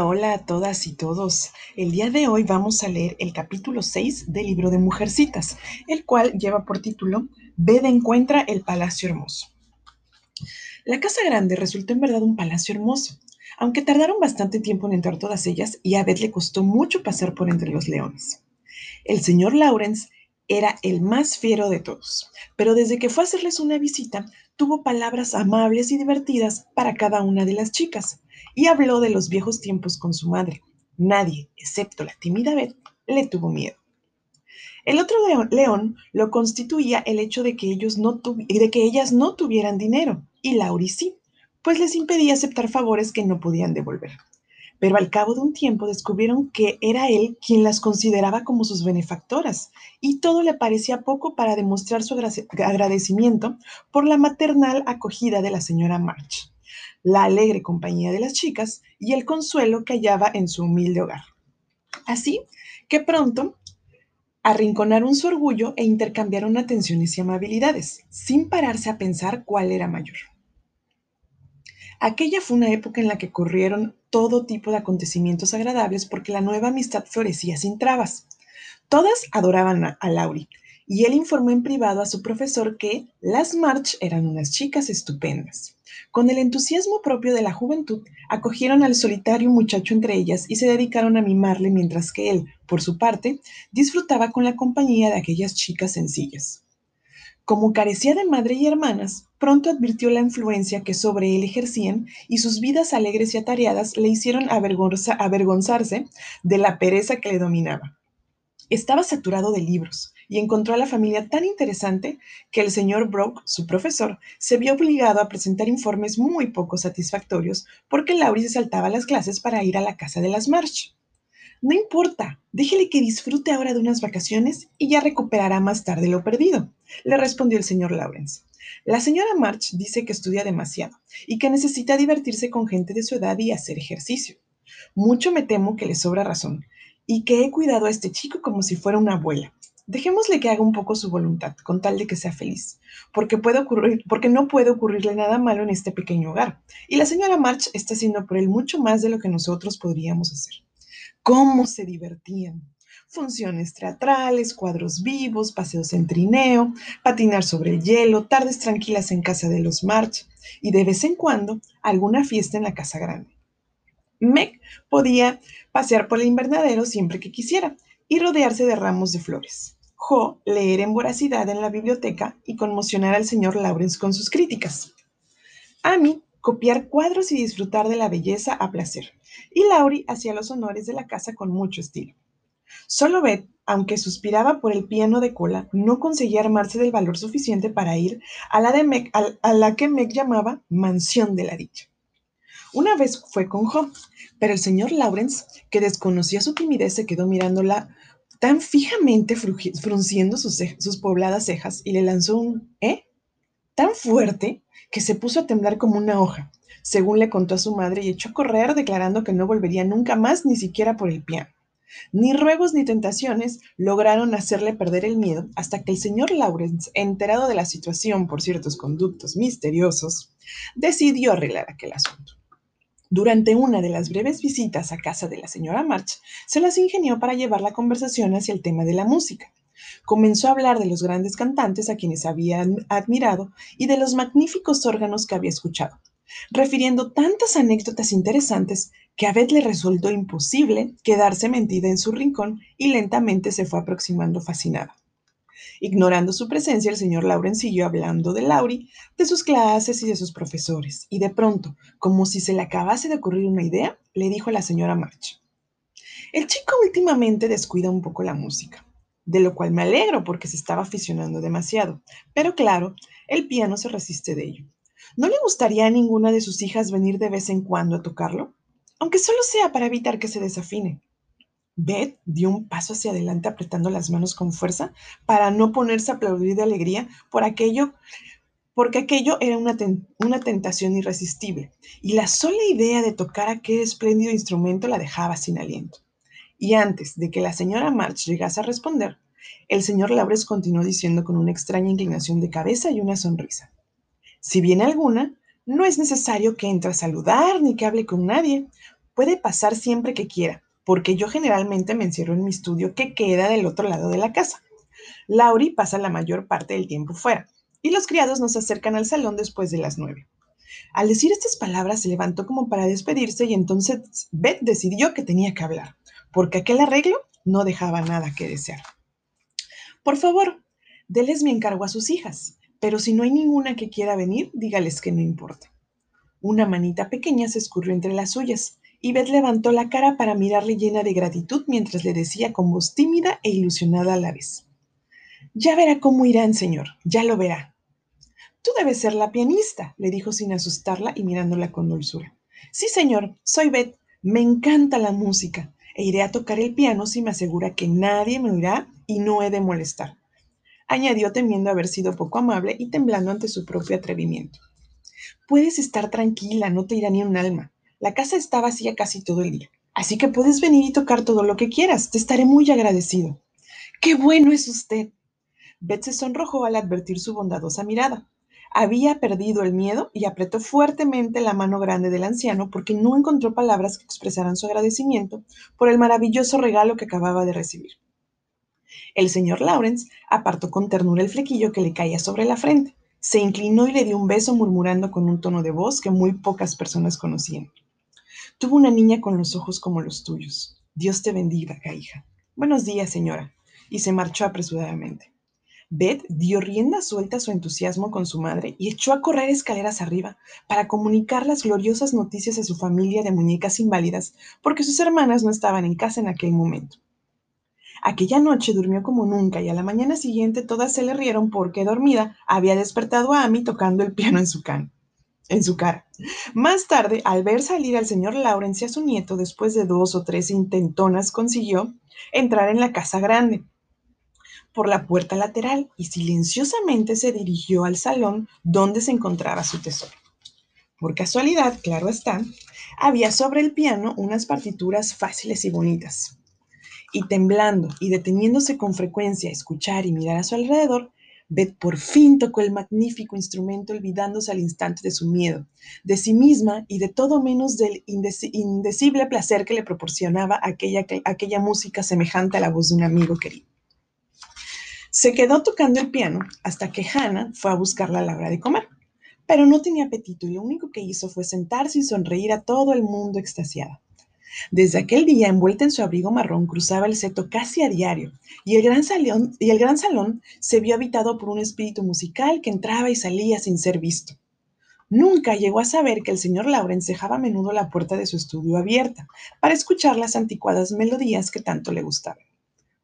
Hola, a todas y todos. El día de hoy vamos a leer el capítulo 6 del libro de Mujercitas, el cual lleva por título Bed encuentra el palacio hermoso. La casa grande resultó en verdad un palacio hermoso, aunque tardaron bastante tiempo en entrar todas ellas y a Beth le costó mucho pasar por entre los leones. El señor Lawrence era el más fiero de todos, pero desde que fue a hacerles una visita, tuvo palabras amables y divertidas para cada una de las chicas y habló de los viejos tiempos con su madre. Nadie, excepto la tímida Beth, le tuvo miedo. El otro león, lo constituía el hecho de que, ellos no de que ellas no tuvieran dinero, y Lauri sí, pues les impedía aceptar favores que no podían devolver pero al cabo de un tiempo descubrieron que era él quien las consideraba como sus benefactoras, y todo le parecía poco para demostrar su agradecimiento por la maternal acogida de la señora March, la alegre compañía de las chicas y el consuelo que hallaba en su humilde hogar. Así que pronto arrinconaron su orgullo e intercambiaron atenciones y amabilidades, sin pararse a pensar cuál era mayor. Aquella fue una época en la que corrieron todo tipo de acontecimientos agradables porque la nueva amistad florecía sin trabas. Todas adoraban a, Laurie y él informó en privado a su profesor que las March eran unas chicas estupendas. Con el entusiasmo propio de la juventud, acogieron al solitario muchacho entre ellas y se dedicaron a mimarle mientras que él, por su parte, disfrutaba con la compañía de aquellas chicas sencillas. Como carecía de madre y hermanas, pronto advirtió la influencia que sobre él ejercían y sus vidas alegres y atareadas le hicieron avergonzarse de la pereza que le dominaba. Estaba saturado de libros y encontró a la familia tan interesante que el señor Brock, su profesor, se vio obligado a presentar informes muy poco satisfactorios porque Laurie se saltaba las clases para ir a la casa de las March. No importa, déjele que disfrute ahora de unas vacaciones y ya recuperará más tarde lo perdido, le respondió el señor Lawrence. La señora March dice que estudia demasiado y que necesita divertirse con gente de su edad y hacer ejercicio. Mucho me temo que le sobra razón y que he cuidado a este chico como si fuera una abuela. Dejémosle que haga un poco su voluntad, con tal de que sea feliz, porque, puede ocurrir, porque no puede ocurrirle nada malo en este pequeño hogar, y la señora March está haciendo por él mucho más de lo que nosotros podríamos hacer cómo se divertían. Funciones teatrales, cuadros vivos, paseos en trineo, patinar sobre el hielo, tardes tranquilas en casa de los March y de vez en cuando alguna fiesta en la casa grande. Meg podía pasear por el invernadero siempre que quisiera y rodearse de ramos de flores. Jo leer en voracidad en la biblioteca y conmocionar al señor Lawrence con sus críticas. Amy copiar cuadros y disfrutar de la belleza a placer. Y Laurie hacía los honores de la casa con mucho estilo. Solo Beth, aunque suspiraba por el piano de cola, no conseguía armarse del valor suficiente para ir a la, de la que Meg llamaba mansión de la dicha. Una vez fue con Jo, pero el señor Lawrence, que desconocía su timidez, se quedó mirándola tan fijamente, frunciendo sus, sus pobladas cejas, y le lanzó un ¿eh? tan fuerte que se puso a temblar como una hoja, según le contó a su madre y echó a correr declarando que no volvería nunca más ni siquiera por el piano. Ni ruegos ni tentaciones lograron hacerle perder el miedo hasta que el señor Lawrence, enterado de la situación por ciertos conductos misteriosos, decidió arreglar aquel asunto. Durante una de las breves visitas a casa de la señora March, se las ingenió para llevar la conversación hacia el tema de la música. Comenzó a hablar de los grandes cantantes a quienes había admirado y de los magníficos órganos que había escuchado, refiriendo tantas anécdotas interesantes que a Beth le resultó imposible quedarse mentida en su rincón y lentamente se fue aproximando fascinada. Ignorando su presencia, el señor Lauren siguió hablando de Laurie, de sus clases y de sus profesores, y de pronto, como si se le acabase de ocurrir una idea, le dijo a la señora March, el chico últimamente descuida un poco la música de lo cual me alegro porque se estaba aficionando demasiado. Pero claro, el piano se resiste de ello. ¿No le gustaría a ninguna de sus hijas venir de vez en cuando a tocarlo? Aunque solo sea para evitar que se desafine. Beth dio un paso hacia adelante apretando las manos con fuerza para no ponerse a aplaudir de alegría por aquello, porque aquello era una, una tentación irresistible y la sola idea de tocar aquel espléndido instrumento la dejaba sin aliento. Y antes de que la señora March llegase a responder, el señor Laures continuó diciendo con una extraña inclinación de cabeza y una sonrisa. Si viene alguna, no es necesario que entre a saludar ni que hable con nadie. Puede pasar siempre que quiera, porque yo generalmente me encierro en mi estudio que queda del otro lado de la casa. Lauri pasa la mayor parte del tiempo fuera, y los criados nos acercan al salón después de las nueve. Al decir estas palabras se levantó como para despedirse y entonces Beth decidió que tenía que hablar, porque aquel arreglo no dejaba nada que desear. Por favor, déles mi encargo a sus hijas, pero si no hay ninguna que quiera venir, dígales que no importa. Una manita pequeña se escurrió entre las suyas, y Beth levantó la cara para mirarle llena de gratitud mientras le decía con voz tímida e ilusionada a la vez. Ya verá cómo irán, señor, ya lo verá. Tú debes ser la pianista, le dijo sin asustarla y mirándola con dulzura. Sí, señor, soy Beth. Me encanta la música e iré a tocar el piano si me asegura que nadie me oirá y no he de molestar. Añadió temiendo haber sido poco amable y temblando ante su propio atrevimiento. Puedes estar tranquila, no te irá ni un alma. La casa está vacía casi todo el día, así que puedes venir y tocar todo lo que quieras. Te estaré muy agradecido. ¡Qué bueno es usted! Beth se sonrojó al advertir su bondadosa mirada. Había perdido el miedo y apretó fuertemente la mano grande del anciano porque no encontró palabras que expresaran su agradecimiento por el maravilloso regalo que acababa de recibir. El señor Lawrence apartó con ternura el flequillo que le caía sobre la frente, se inclinó y le dio un beso murmurando con un tono de voz que muy pocas personas conocían. Tuvo una niña con los ojos como los tuyos. Dios te bendiga, hija. Buenos días, señora. Y se marchó apresuradamente. Beth dio rienda suelta a su entusiasmo con su madre y echó a correr escaleras arriba para comunicar las gloriosas noticias a su familia de muñecas inválidas porque sus hermanas no estaban en casa en aquel momento. Aquella noche durmió como nunca y a la mañana siguiente todas se le rieron porque dormida había despertado a Amy tocando el piano en su, can en su cara. Más tarde, al ver salir al señor Lawrence y a su nieto después de dos o tres intentonas, consiguió entrar en la casa grande por la puerta lateral y silenciosamente se dirigió al salón donde se encontraba su tesoro. Por casualidad, claro está, había sobre el piano unas partituras fáciles y bonitas. Y temblando y deteniéndose con frecuencia a escuchar y mirar a su alrededor, Beth por fin tocó el magnífico instrumento olvidándose al instante de su miedo, de sí misma y de todo menos del indecible placer que le proporcionaba aquella, aquella música semejante a la voz de un amigo querido. Se quedó tocando el piano hasta que Hannah fue a buscarla a la hora de comer, pero no tenía apetito y lo único que hizo fue sentarse y sonreír a todo el mundo extasiada. Desde aquel día, envuelta en su abrigo marrón, cruzaba el seto casi a diario, y el, gran salón, y el gran salón se vio habitado por un espíritu musical que entraba y salía sin ser visto. Nunca llegó a saber que el señor Lawrence dejaba a menudo la puerta de su estudio abierta para escuchar las anticuadas melodías que tanto le gustaban.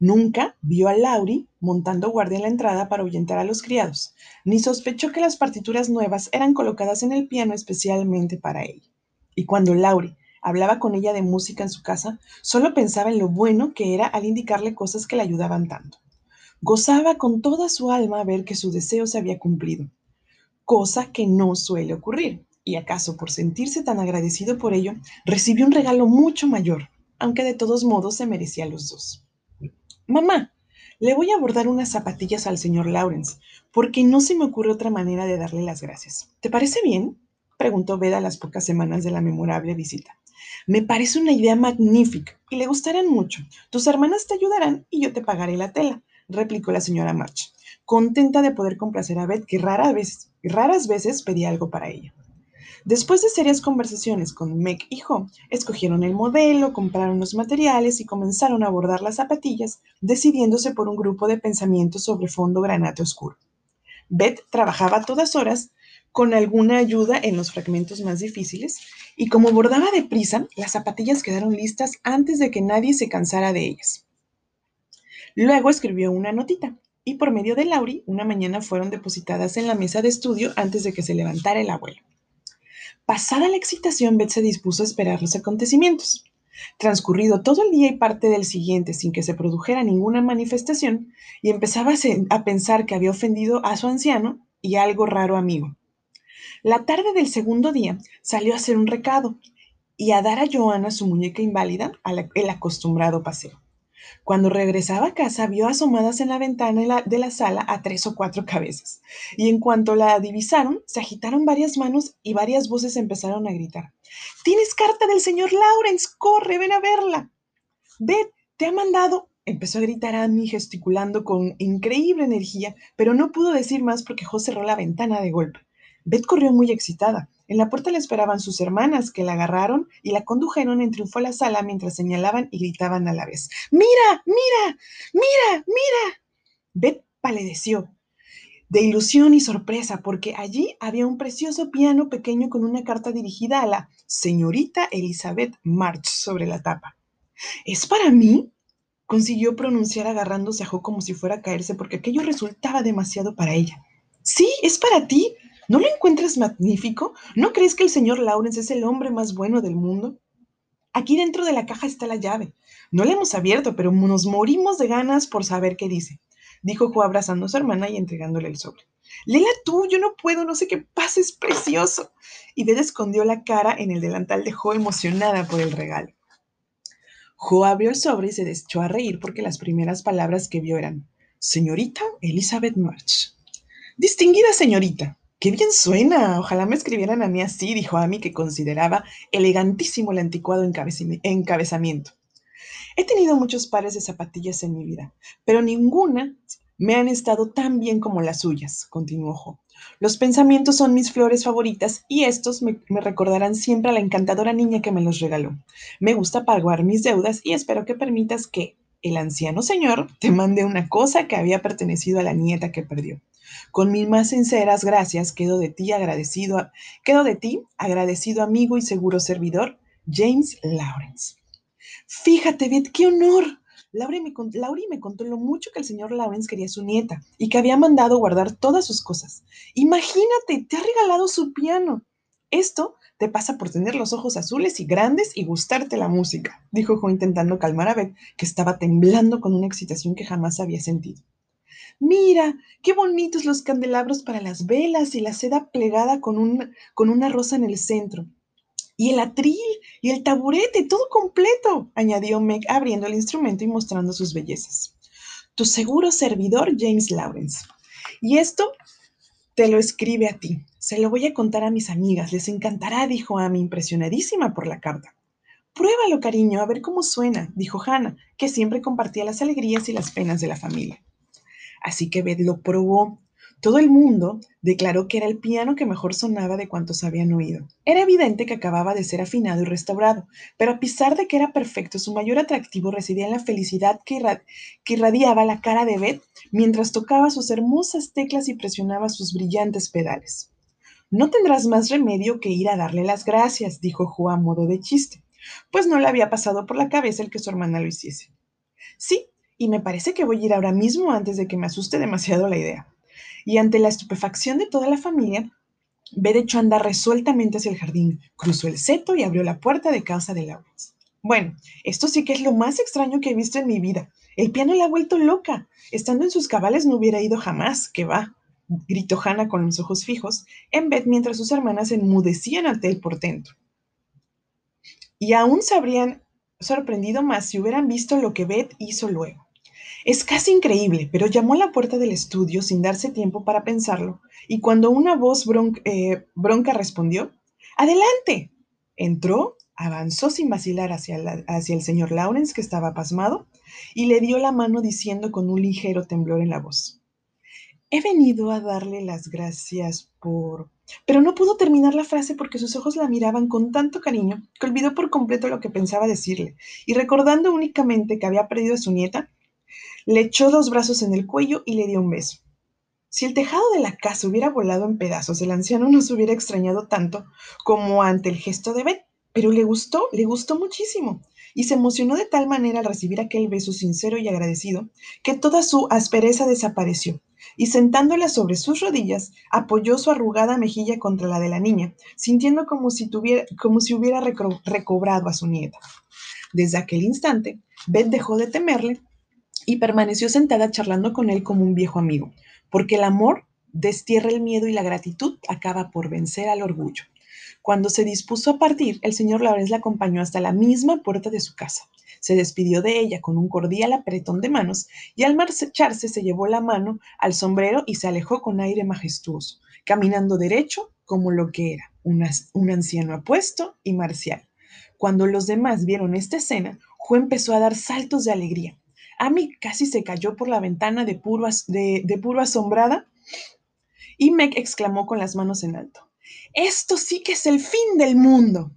Nunca vio a Laurie montando guardia en la entrada para ahuyentar a los criados, ni sospechó que las partituras nuevas eran colocadas en el piano especialmente para él. Y cuando Laurie hablaba con ella de música en su casa, solo pensaba en lo bueno que era al indicarle cosas que le ayudaban tanto. Gozaba con toda su alma ver que su deseo se había cumplido, cosa que no suele ocurrir, y acaso por sentirse tan agradecido por ello, recibió un regalo mucho mayor, aunque de todos modos se merecía los dos. Mamá, le voy a bordar unas zapatillas al señor Lawrence, porque no se me ocurre otra manera de darle las gracias. ¿Te parece bien? preguntó Beda a las pocas semanas de la memorable visita. Me parece una idea magnífica y le gustarán mucho. Tus hermanas te ayudarán y yo te pagaré la tela, replicó la señora March, contenta de poder complacer a Beth, que raras veces pedía algo para ella. Después de serias conversaciones con Meg y Jo, escogieron el modelo, compraron los materiales y comenzaron a bordar las zapatillas, decidiéndose por un grupo de pensamientos sobre fondo granate oscuro. Beth trabajaba a todas horas con alguna ayuda en los fragmentos más difíciles, y como bordaba deprisa, las zapatillas quedaron listas antes de que nadie se cansara de ellas. Luego escribió una notita, y por medio de Laurie, una mañana fueron depositadas en la mesa de estudio antes de que se levantara el abuelo. Pasada la excitación, Beth se dispuso a esperar los acontecimientos. Transcurrido todo el día y parte del siguiente sin que se produjera ninguna manifestación, y empezaba a pensar que había ofendido a su anciano y algo raro amigo. La tarde del segundo día salió a hacer un recado y a dar a Joana su muñeca inválida el acostumbrado paseo. Cuando regresaba a casa, vio asomadas en la ventana de la sala a tres o cuatro cabezas. Y en cuanto la divisaron, se agitaron varias manos y varias voces empezaron a gritar. Tienes carta del señor Lawrence, corre, ven a verla. Beth, te ha mandado. Empezó a gritar a mí gesticulando con increíble energía, pero no pudo decir más porque José cerró la ventana de golpe. Beth corrió muy excitada. En la puerta le esperaban sus hermanas, que la agarraron y la condujeron en triunfo a la sala mientras señalaban y gritaban a la vez. ¡Mira! ¡Mira! ¡Mira! ¡Mira! Beth palideció de ilusión y sorpresa, porque allí había un precioso piano pequeño con una carta dirigida a la señorita Elizabeth March sobre la tapa. ¿Es para mí? consiguió pronunciar agarrándose a Jo como si fuera a caerse, porque aquello resultaba demasiado para ella. Sí, es para ti, ¿No lo encuentras magnífico? ¿No crees que el señor Lawrence es el hombre más bueno del mundo? Aquí dentro de la caja está la llave. No la hemos abierto, pero nos morimos de ganas por saber qué dice, dijo Jo abrazando a su hermana y entregándole el sobre. Léela tú, yo no puedo, no sé qué pasa, es precioso. Y Beth escondió la cara en el delantal de Jo emocionada por el regalo. Jo abrió el sobre y se echó a reír porque las primeras palabras que vio eran, Señorita Elizabeth March. Distinguida señorita, Qué bien suena. Ojalá me escribieran a mí así, dijo Amy, que consideraba elegantísimo el anticuado encabezamiento. He tenido muchos pares de zapatillas en mi vida, pero ninguna me han estado tan bien como las suyas, continuó Jo. Los pensamientos son mis flores favoritas y estos me, me, recordarán siempre a la encantadora niña que me los regaló. Me gusta pagar mis deudas y espero que permitas que el anciano señor te mande una cosa que había pertenecido a la nieta que perdió. Con mis más sinceras gracias quedo de ti agradecido, quedo de ti agradecido amigo y seguro servidor, James Lawrence. Fíjate, Beth, qué honor. Laura me, me contó lo mucho que el señor Lawrence quería a su nieta y que había mandado guardar todas sus cosas. Imagínate, te ha regalado su piano. Esto te pasa por tener los ojos azules y grandes y gustarte la música, dijo Jo intentando calmar a Beth, que estaba temblando con una excitación que jamás había sentido. Mira, qué bonitos los candelabros para las velas y la seda plegada con, con una rosa en el centro. Y el atril y el taburete, todo completo, añadió Meg abriendo el instrumento y mostrando sus bellezas. Tu seguro servidor, James Lawrence. Y esto te lo escribe a ti. Se lo voy a contar a mis amigas. Les encantará, dijo Amy, impresionadísima por la carta. Pruébalo, cariño, a ver cómo suena, dijo Hannah, que siempre compartía las alegrías y las penas de la familia. Así que Beth lo probó. Todo el mundo declaró que era el piano que mejor sonaba de cuantos habían oído. Era evidente que acababa de ser afinado y restaurado, pero a pesar de que era perfecto, su mayor atractivo residía en la felicidad que, irradiaba la cara de Beth mientras tocaba sus hermosas teclas y presionaba sus brillantes pedales. No tendrás más remedio que ir a darle las gracias, dijo Jo a modo de chiste, pues no le había pasado por la cabeza el que su hermana lo hiciese. Sí, y me parece que voy a ir ahora mismo antes de que me asuste demasiado la idea. Y ante la estupefacción de toda la familia, Beth echó a andar resueltamente hacia el jardín, cruzó el seto y abrió la puerta de casa de Lawrence. Bueno, esto sí que es lo más extraño que he visto en mi vida. El piano la ha vuelto loca. Estando en sus cabales no hubiera ido jamás, que va, gritó Hannah con los ojos fijos en Beth mientras sus hermanas enmudecían ante el portento. Y aún se habrían sorprendido más si hubieran visto lo que Beth hizo luego. Es casi increíble, pero llamó a la puerta del estudio sin darse tiempo para pensarlo, y cuando una voz eh, bronca respondió, ¡Adelante! Entró, avanzó sin vacilar hacia, hacia el señor Lawrence, que estaba pasmado, y le dio la mano diciendo con un ligero temblor en la voz, He venido a darle las gracias por... Pero no pudo terminar la frase porque sus ojos la miraban con tanto cariño que olvidó por completo lo que pensaba decirle, y recordando únicamente que había perdido a su nieta, le echó dos brazos en el cuello y le dio un beso. Si el tejado de la casa hubiera volado en pedazos, el anciano no se hubiera extrañado tanto como ante el gesto de Beth, pero le gustó, le gustó muchísimo, y se emocionó de tal manera al recibir aquel beso sincero y agradecido, que toda su aspereza desapareció, y sentándola sobre sus rodillas, apoyó su arrugada mejilla contra la de la niña, sintiendo como si, tuviera, como si hubiera recobrado a su nieta. Desde aquel instante, Beth dejó de temerle y permaneció sentada charlando con él como un viejo amigo, porque el amor destierra el miedo y la gratitud acaba por vencer al orgullo. Cuando se dispuso a partir, el señor Lawrence la acompañó hasta la misma puerta de su casa. Se despidió de ella con un cordial apretón de manos y al marcharse se llevó la mano al sombrero y se alejó con aire majestuoso, caminando derecho como lo que era, un anciano apuesto y marcial. Cuando los demás vieron esta escena, Ju empezó a dar saltos de alegría. Amy casi se cayó por la ventana de puro, de puro asombrada y Meg exclamó con las manos en alto. Esto sí que es el fin del mundo.